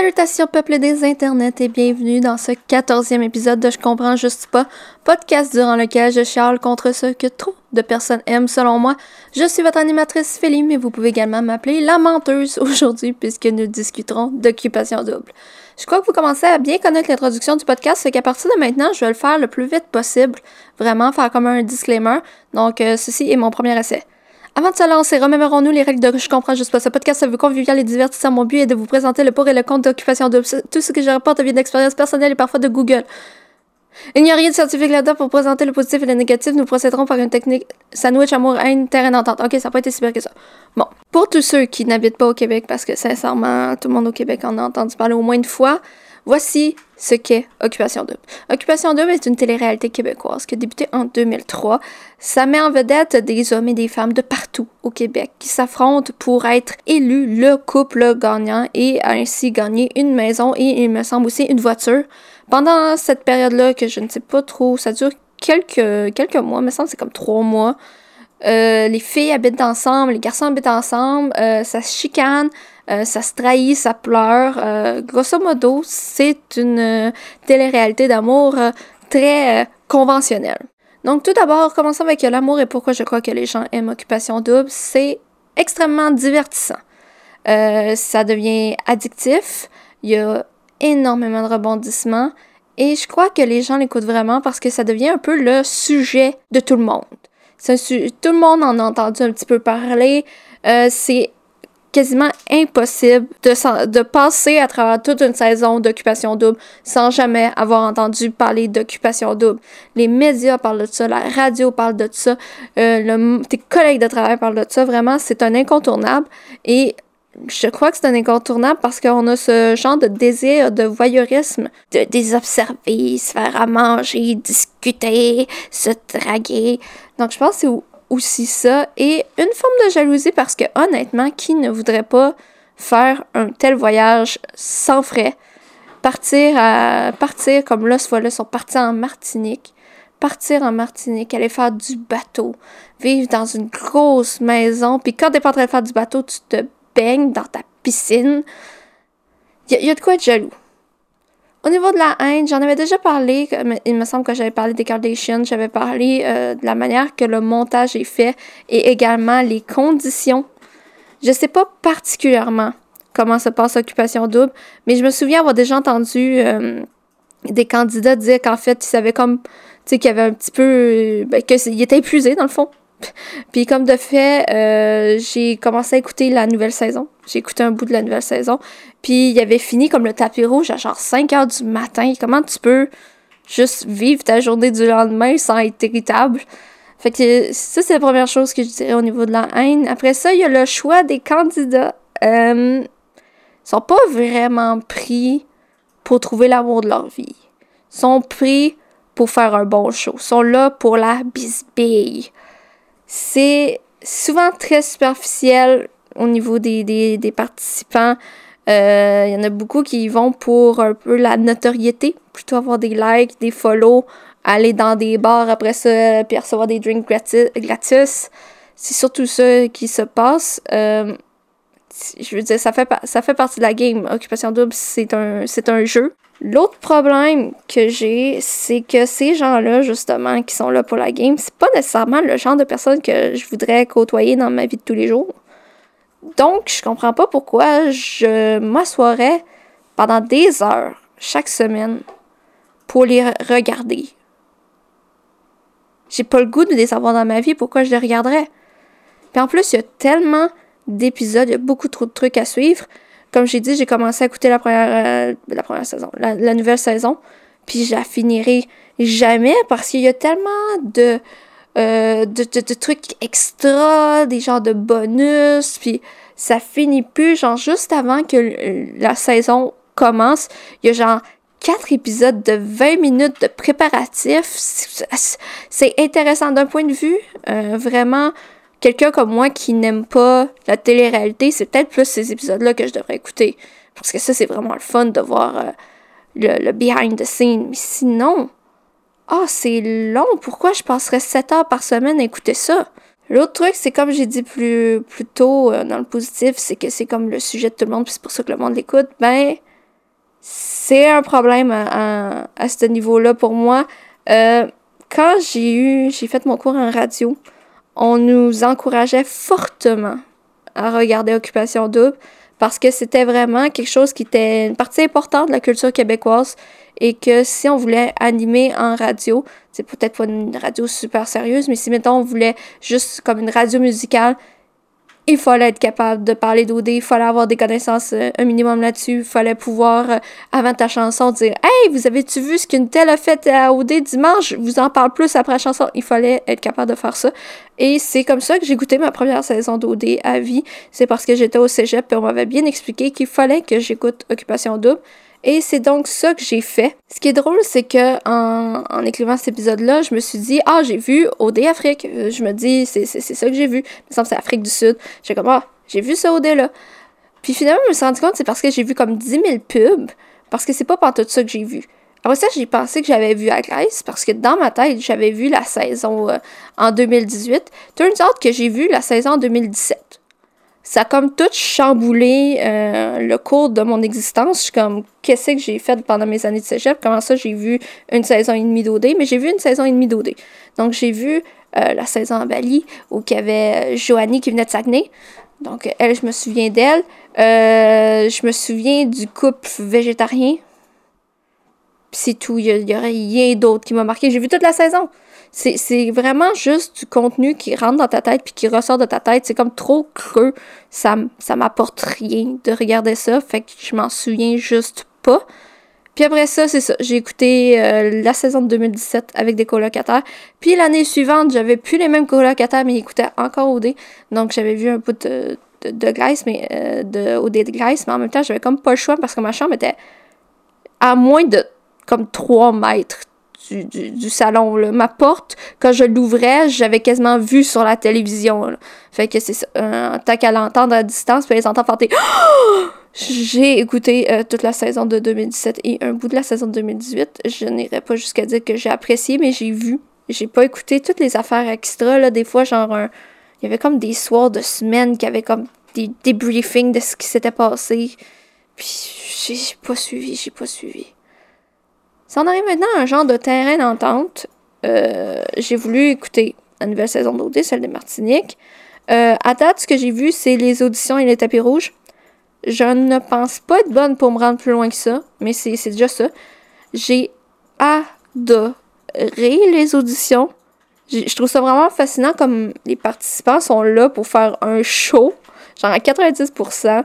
Salutations peuple des internets et bienvenue dans ce quatorzième épisode de Je comprends juste pas, podcast durant lequel je charle contre ce que trop de personnes aiment selon moi. Je suis votre animatrice Philippe, mais vous pouvez également m'appeler la menteuse aujourd'hui puisque nous discuterons d'occupation double. Je crois que vous commencez à bien connaître l'introduction du podcast, fait qu'à partir de maintenant, je vais le faire le plus vite possible, vraiment faire comme un disclaimer. Donc euh, ceci est mon premier essai. Avant de se lancer, remémorons-nous les règles de Je comprends juste pas. Ce podcast se veut convivial et divertissant. Mon but est de vous présenter le pour et le contre d'occupation double. Tout ce que je rapporte vient d'expérience personnelle et parfois de Google. Il n'y a rien de scientifique là-dedans pour présenter le positif et le négatif. Nous procéderons par une technique sandwich, amour, haine, terrain d'entente. Ok, ça n'a pas été si pire que ça. Bon. Pour tous ceux qui n'habitent pas au Québec, parce que sincèrement, tout le monde au Québec en a entendu parler au moins une fois, Voici ce qu'est Occupation Double. Occupation Double est une télé-réalité québécoise qui a débuté en 2003. Ça met en vedette des hommes et des femmes de partout au Québec qui s'affrontent pour être élus le couple gagnant et ainsi gagner une maison et il me semble aussi une voiture. Pendant cette période-là, que je ne sais pas trop, ça dure quelques, quelques mois, il me semble c'est comme trois mois. Euh, les filles habitent ensemble, les garçons habitent ensemble, euh, ça se chicane, euh, ça se trahit, ça pleure. Euh, grosso modo, c'est une euh, télé-réalité d'amour très conventionnelle. Donc tout d'abord, commençons avec l'amour et pourquoi je crois que les gens aiment Occupation Double. C'est extrêmement divertissant. ça devient addictif. Il y a énormément de rebondissements. Et je crois que les gens l'écoutent vraiment parce que ça devient un peu le sujet de tout le monde. tout le monde en a entendu un petit peu parler. c'est quasiment impossible de, de passer à travers toute une saison d'occupation double sans jamais avoir entendu parler d'occupation double. Les médias parlent de ça, la radio parle de ça, euh, tes collègues de travail parlent de ça. Vraiment, c'est un incontournable. Et je crois que c'est un incontournable parce qu'on a ce genre de désir de voyeurisme, de désobserver, se faire à manger, discuter, se draguer. Donc je pense que aussi ça. Et une forme de jalousie parce que honnêtement, qui ne voudrait pas faire un tel voyage sans frais, partir à partir comme là ce fois-là sont partis en Martinique, partir en Martinique, aller faire du bateau, vivre dans une grosse maison, puis quand t'es pas en train de faire du bateau, tu te baignes dans ta piscine. Il y, a de quoi être jaloux. Au niveau de la haine, j'en avais déjà parlé, il me semble que j'avais parlé des Kardashians, j'avais parlé euh, de la manière que le montage est fait et également les conditions. Je sais pas particulièrement comment se passe Occupation Double, mais je me souviens avoir déjà entendu euh, des candidats dire qu'en fait, ils savaient comme, tu sais, qu'il y avait un petit peu, ben, qu'ils étaient épuisés dans le fond. Puis comme de fait, euh, j'ai commencé à écouter la nouvelle saison. J'ai écouté un bout de la nouvelle saison. Puis il avait fini comme le tapis rouge à genre 5 heures du matin. Comment tu peux juste vivre ta journée du lendemain sans être irritable? Fait que ça, c'est la première chose que je dirais au niveau de la haine. Après ça, il y a le choix des candidats. Euh, ils sont pas vraiment pris pour trouver l'amour de leur vie. Ils sont pris pour faire un bon show. Ils sont là pour la bisbille c'est souvent très superficiel au niveau des, des, participants. Il euh, y en a beaucoup qui vont pour un peu la notoriété, plutôt avoir des likes, des follow, aller dans des bars après ça, puis recevoir des drinks gratis. C'est surtout ça qui se passe. Euh, je veux dire, ça fait, ça fait partie de la game. Occupation double, c'est un, c'est un jeu. L'autre problème que j'ai, c'est que ces gens-là, justement, qui sont là pour la game, c'est pas nécessairement le genre de personnes que je voudrais côtoyer dans ma vie de tous les jours. Donc, je comprends pas pourquoi je m'assoirais pendant des heures chaque semaine pour les regarder. J'ai pas le goût de les avoir dans ma vie, pourquoi je les regarderais? Puis en plus, il y a tellement d'épisodes, il y a beaucoup trop de trucs à suivre comme j'ai dit, j'ai commencé à écouter la première, euh, la première saison, la, nouvelle saison, puis je la finirai jamais parce qu'il y a tellement de, euh, de, de, trucs extra, des genres de bonus, puis ça finit plus, genre juste avant que la saison commence, il y a genre quatre épisodes de 20 minutes de préparatifs. C'est intéressant d'un point de vue, euh, vraiment quelqu'un comme moi qui n'aime pas la télé-réalité, c'est peut-être plus ces épisodes-là que je devrais écouter. Parce que ça, c'est vraiment le fun de voir euh, le, behind the scene. Mais sinon, ah, c'est long. Pourquoi je passerais 7 heures par semaine à écouter ça? L'autre truc, c'est comme j'ai dit plus, plus tôt euh, dans le positif, c'est que c'est comme le sujet de tout le monde, puis c'est pour ça que le monde l'écoute. Ben, c'est un problème à, à, ce niveau-là pour moi. Euh, quand j'ai eu, j'ai fait mon cours en radio, on nous encourageait fortement à regarder Occupation Double parce que c'était vraiment quelque chose qui était une partie importante de la culture québécoise et que si on voulait animer en radio, c'est peut-être pas une radio super sérieuse, mais si mettons on voulait juste comme une radio musicale, il fallait être capable de parler d'OD, il fallait avoir des connaissances euh, un minimum là-dessus, il fallait pouvoir, euh, avant ta chanson, dire Hey, vous avez-tu vu ce qu'une telle a fait à OD dimanche? Je vous en parle plus après la chanson. Il fallait être capable de faire ça. Et c'est comme ça que j'ai goûté ma première saison d'OD à vie. C'est parce que j'étais au cégep et on m'avait bien expliqué qu'il fallait que j'écoute Occupation Double. Et c'est donc ça que j'ai fait. Ce qui est drôle, c'est que en, écrivant cet épisode-là, je me suis dit, ah, j'ai vu OD Afrique. Euh, je me dis, c'est ça que j'ai vu. Il me que c'est Afrique du Sud. J'ai comme, ah, j'ai vu ça OD-là. Puis finalement, je me suis rendu compte, c'est parce que j'ai vu comme 10 000 pubs, parce que c'est pas tout ça que j'ai vu. Après ça, j'ai pensé que j'avais vu à Grèce, parce que dans ma tête, j'avais vu la saison euh, en 2018. Turns out que j'ai vu la saison en 2017 ça a comme tout chamboulé euh, le cours de mon existence. Je suis comme, qu'est-ce que j'ai fait pendant mes années de cégep? Comment ça, j'ai vu une saison et demie d'OD? Mais j'ai vu une saison et demie d'OD. Donc, j'ai vu euh, la saison en Bali, où il y avait euh, Joanie qui venait de Saguenay. Donc, elle, je me souviens d'elle. je me souviens du couple végétarien. c'est tout. Il y, aurait rien d'autre qui m'a marqué. J'ai vu toute la saison c'est vraiment juste du contenu qui rentre dans ta tête puis qui ressort de ta tête. C'est comme trop creux. Ça, ça m'apporte rien de regarder ça. Fait que je m'en souviens juste pas. Puis après ça, c'est ça. J'ai écouté euh, la saison de 2017 avec des colocataires. Puis l'année suivante, j'avais plus les mêmes colocataires, mais ils écoutaient encore OD. Donc j'avais vu un bout de, de, glace, mais euh, de OD de glace, mais en même temps, j'avais comme pas le choix parce que ma chambre était à moins de comme 3 mètres du, salon. Là. Ma porte, quand je l'ouvrais, j'avais quasiment vu sur la télévision. Fait que c'est. Euh, tant qu'à l'entendre à distance, puis les entendre fanter. J'ai écouté euh, toute la saison de 2017 et un bout de la saison de 2018. Je n'irai pas jusqu'à dire que j'ai apprécié, mais j'ai vu. J'ai pas écouté toutes les affaires extra. Là. Des fois, genre, il y avait comme des soirs de semaine qui avaient comme des, des briefings de ce qui s'était passé. Puis j'ai pas suivi, j'ai pas suivi. Ça en arrive maintenant à un genre de terrain d'entente. Euh, j'ai voulu écouter la nouvelle saison d'OD, celle de Martinique. Euh, à date, ce que j'ai vu, c'est les auditions et les tapis rouges. Je ne pense pas être bonne pour me rendre plus loin que ça, mais c'est déjà ça. J'ai adoré les auditions. Je trouve ça vraiment fascinant comme les participants sont là pour faire un show, genre à 90%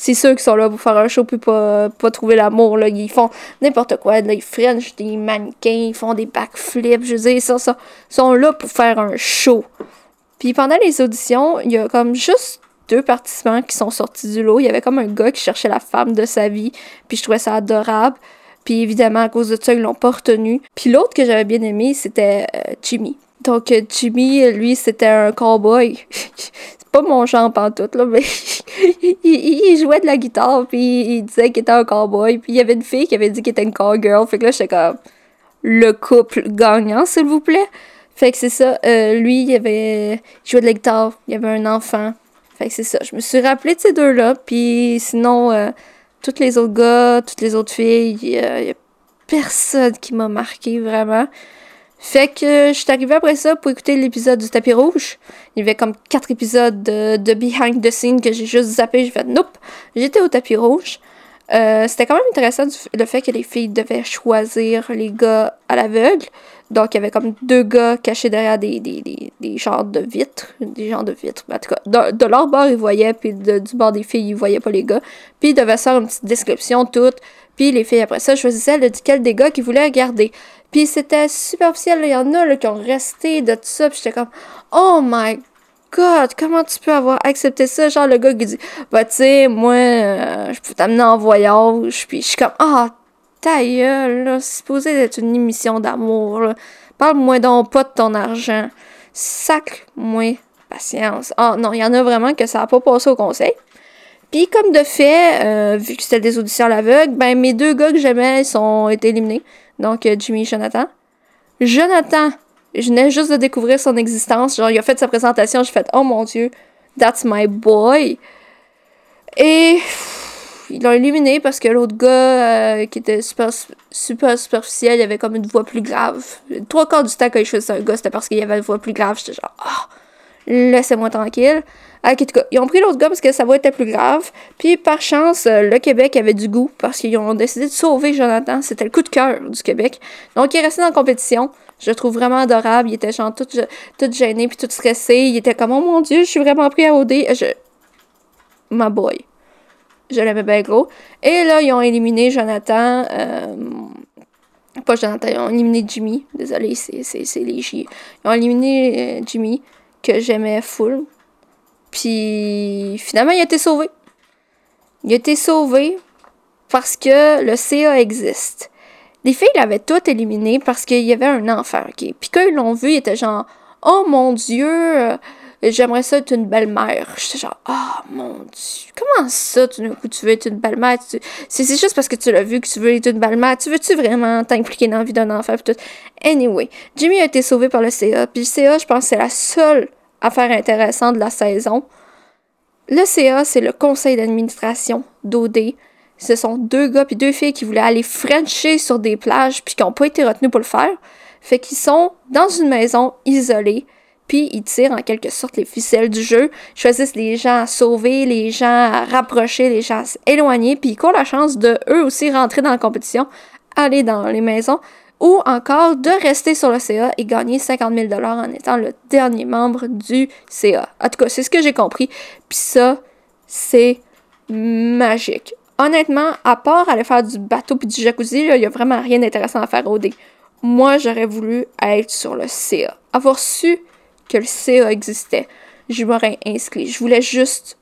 c'est ceux qui sont là pour faire un show puis pas, pas trouver l'amour. Là. Ils font n'importe quoi. Ils french des mannequins, ils font des backflips. Je veux dire, ils sont, là pour faire un show. Puis pendant les auditions, il y a comme juste deux participants qui sont sortis du lot. Il y avait comme un gars qui cherchait la femme de sa vie. Puis je trouvais ça adorable. Puis évidemment, à cause de ça, ils l'ont pas retenu. Puis l'autre que j'avais bien aimé, c'était euh, Jimmy. Donc Jimmy, lui, c'était un cowboy. pas mon genre pantoute, là, mais il, jouait de la guitare, puis il disait qu'il était un cowboy, puis il y avait une fille qui avait dit qu'il était une cowgirl, fait que là, j'étais comme, le couple gagnant, s'il vous plaît. Fait que c'est ça, euh, lui, il avait il jouait de la guitare, il avait un enfant. Fait que c'est ça, je me suis rappelé de ces deux-là, puis sinon, euh, tous les autres gars, toutes les autres filles, il y a personne qui m'a marqué, vraiment. Fait que je suis arrivée après ça pour écouter l'épisode du tapis rouge. Il y avait comme quatre épisodes de, behind the scenes que j'ai juste zappé. J'ai fait nope. J'étais au tapis rouge. Euh, c'était quand même intéressant le fait que les filles devaient choisir les gars à l'aveugle. Donc, il y avait comme deux gars cachés derrière des, des, des, des genres de vitres. Des genres de vitres. En tout cas, de, leur bord, ils voyaient, puis du bord des filles, ils voyaient pas les gars. Puis, ils devaient faire une petite description toute. Puis, les filles, après ça, choisissaient lequel des gars qu'ils voulaient regarder. Puis c'était superficiel, il y en a là, qui ont resté de tout ça, puis j'étais comme Oh my god, comment tu peux avoir accepté ça? Genre le gars qui dit Bah tu sais, moi, euh, je peux t'amener en voyage, puis je suis comme Ah, ta gueule, là, c'est supposé être une émission d'amour. Parle-moi donc pas de ton argent. Sac-moi patience. Ah non, il y en a vraiment que ça a pas passé au conseil. Puis comme de fait, euh, vu que c'était des auditions à l'aveugle, ben mes deux gars que j'aimais sont été éliminés. Donc, euh, Jimmy Jonathan. Jonathan, je venais juste de découvrir son existence. Genre, il a fait sa présentation, j'ai fait « Oh mon Dieu, that's my boy! » Et ils l'ont éliminé parce que l'autre gars euh, qui était super, super superficiel, il avait comme une voix plus grave. Trois quarts du temps quand il choisissait un gars, c'était parce qu'il avait une voix plus grave. J'étais genre, ah, laissez-moi tranquille. Ah, en tout cas, ils ont pris l'autre gars parce que sa voix était plus grave. Puis par chance, euh, le Québec avait du goût parce qu'ils ont décidé de sauver Jonathan. C'était le coup de cœur du Québec. Donc il est resté dans la compétition. Je le trouve vraiment adorable. Il était genre tout, tout gêné puis tout stressé. Il était comme, oh mon dieu, je suis vraiment pris à OD. Je... Ma boy. Je l'aimais bien gros. Et là, ils ont éliminé Jonathan. Euh, pas Jonathan, ils ont éliminé Jimmy. Désolé, c'est les chiens. Ils ont éliminé euh, Jimmy, que j'aimais full. Puis finalement, il a été sauvé. Il a été sauvé parce que le CA existe. Les filles l'avaient tout éliminé parce qu'il y avait un enfant. Puis quand ils l'ont vu, ils étaient genre Oh mon Dieu, euh, j'aimerais ça être une belle-mère. J'étais genre Oh mon Dieu, comment ça, coup, tu veux être une belle-mère C'est juste parce que tu l'as vu que tu veux être une belle-mère. Tu veux-tu vraiment t'impliquer dans la vie d'un enfant? tout. Anyway, Jimmy a été sauvé par le CA. Puis le CA, je pense c'est la seule affaire intéressante de la saison. Le CA, c'est le conseil d'administration d'OD. Ce sont deux gars puis deux filles qui voulaient aller frencher sur des plages puis qui n'ont pas été retenus pour le faire. Fait qu'ils sont dans une maison isolée puis ils tirent en quelque sorte les ficelles du jeu, choisissent les gens à sauver, les gens à rapprocher, les gens à s'éloigner, puis ils ont la chance de eux aussi rentrer dans la compétition, aller dans les maisons, ou encore de rester sur le CA et gagner 50 000 en étant le dernier membre du CA. En tout cas, c'est ce que j'ai compris. Puis ça, c'est magique. Honnêtement, à part aller faire du bateau puis du jacuzzi, il n'y a vraiment rien d'intéressant à faire au dé. Moi, j'aurais voulu être sur le CA. Avoir su que le CA existait, je m'aurais inscrit. Je voulais juste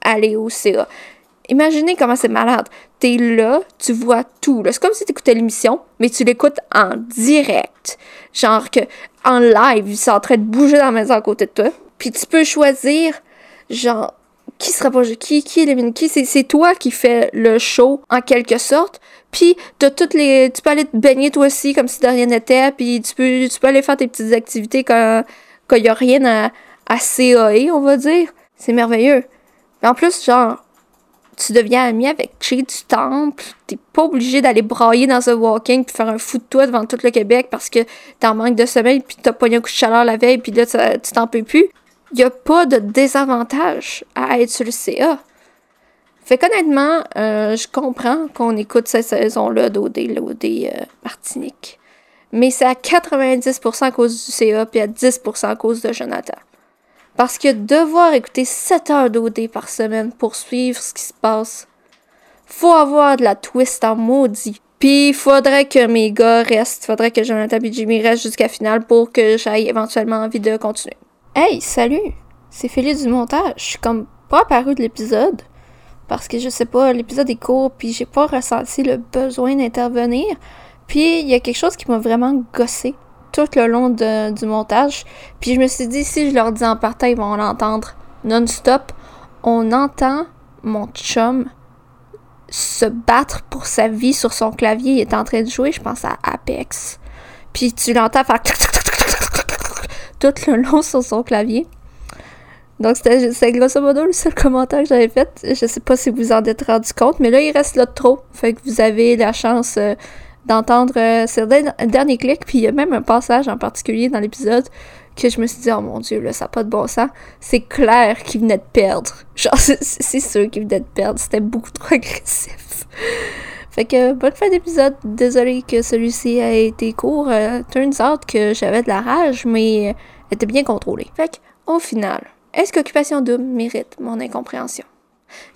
aller au CA. Imaginez comment c'est malade. T'es là, tu vois tout. C'est comme si t'écoutais l'émission, mais tu l'écoutes en direct. Genre que en live, ils sont en train de bouger dans la maison à côté de toi. Puis tu peux choisir, genre, qui sera pas qui, qui élimine qui. C'est toi qui fais le show, en quelque sorte. Puis t'as toutes les. Tu peux aller te baigner toi aussi comme si de rien n'était. Puis tu peux, tu peux aller faire tes petites activités quand il n'y a rien à, à CAE, on va dire. C'est merveilleux. En plus, genre, tu deviens ami avec Che du Temple. T'es pas obligé d'aller brailler dans un walking puis faire un fou de toi devant tout le Québec parce que t'es en manque de sommeil puis t'as pas un coup de chaleur la veille puis là tu t'en peux plus. Y a pas de désavantage à être sur le CA. Fait qu'honnêtement, euh, je comprends qu'on écoute cette saison-là d'OD, l'OD euh, Martinique. Mais c'est à 90% à cause du CA puis à 10% à cause de Jonathan. Parce que devoir écouter 7 heures d'OD par semaine pour suivre ce qui se passe, faut avoir de la twist en maudit. Puis faudrait que mes gars restent, faudrait que Jonathan et Jimmy restent jusqu'à finale pour que j'aille éventuellement envie de continuer. Hey, salut! C'est Félix du montage. Je suis comme pas apparu de l'épisode. Parce que je sais pas, l'épisode est court, puis j'ai pas ressenti le besoin d'intervenir. Puis il y a quelque chose qui m'a vraiment gossé tout le long du montage. Puis je me suis dit, si je leur dis en partant, ils vont l'entendre non-stop. On entend mon chum se battre pour sa vie sur son clavier. Il est en train de jouer, je pense, à Apex. Puis tu l'entends faire tout le long sur son clavier. Donc c'était grosso modo le seul commentaire que j'avais fait. Je sais pas si vous en êtes rendu compte, mais là il reste là trop. Fait que vous avez la chance euh, d'entendre euh, ce dernier clic, puis il y a même un passage en particulier dans l'épisode que je me suis dit, oh mon dieu, là, ça n'a pas de bon sens. C'est clair qu'il venait de perdre. Genre, c'est sûr qu'il venait de perdre. C'était beaucoup trop agressif. Fait que, bonne fin d'épisode. Désolée que celui-ci a été court. Euh, turns out que j'avais de la rage, mais était bien contrôlé. Fait que, au final, est-ce qu'Occupation Double mérite mon incompréhension?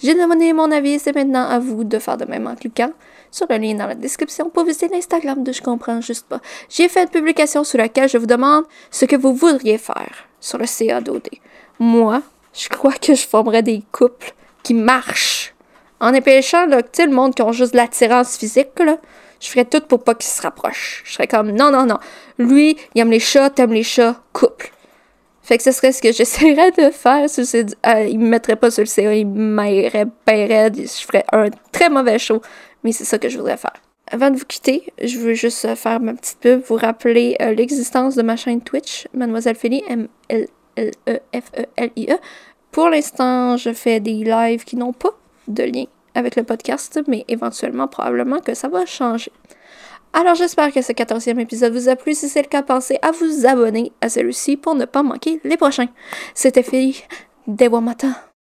J'ai demandé mon avis, c'est maintenant à vous de faire de même en cliquant sur le lien dans la description pour visiter l'Instagram de Je comprends juste pas. J'ai fait une publication sur laquelle je vous demande ce que vous voudriez faire sur le CADOD. Moi, je crois que je formerais des couples qui marchent. En empêchant le monde qui ont juste l'attirance physique, là, je ferais tout pour pas qu'ils se rapprochent. Je serais comme non, non, non. Lui, il aime les chats, t'aimes les chats, couple. Fait que ce serait ce que j'essaierais de faire. Euh, il me mettrait pas sur le CA, il m'aillerait bien. Je ferais un très mauvais show. Mais c'est ça que je voudrais faire. Avant de vous quitter, je veux juste faire ma petite pub, vous rappeler euh, l'existence de ma chaîne Twitch, Mademoiselle Feli, M-L-L-E-F-E-L-I-E. Pour l'instant, je fais des lives qui n'ont pas de lien avec le podcast, mais éventuellement, probablement que ça va changer. Alors j'espère que ce quatorzième épisode vous a plu. Si c'est le cas, pensez à vous abonner à celui-ci pour ne pas manquer les prochains. C'était Philly Dewamata.